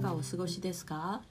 がお過ごしですか？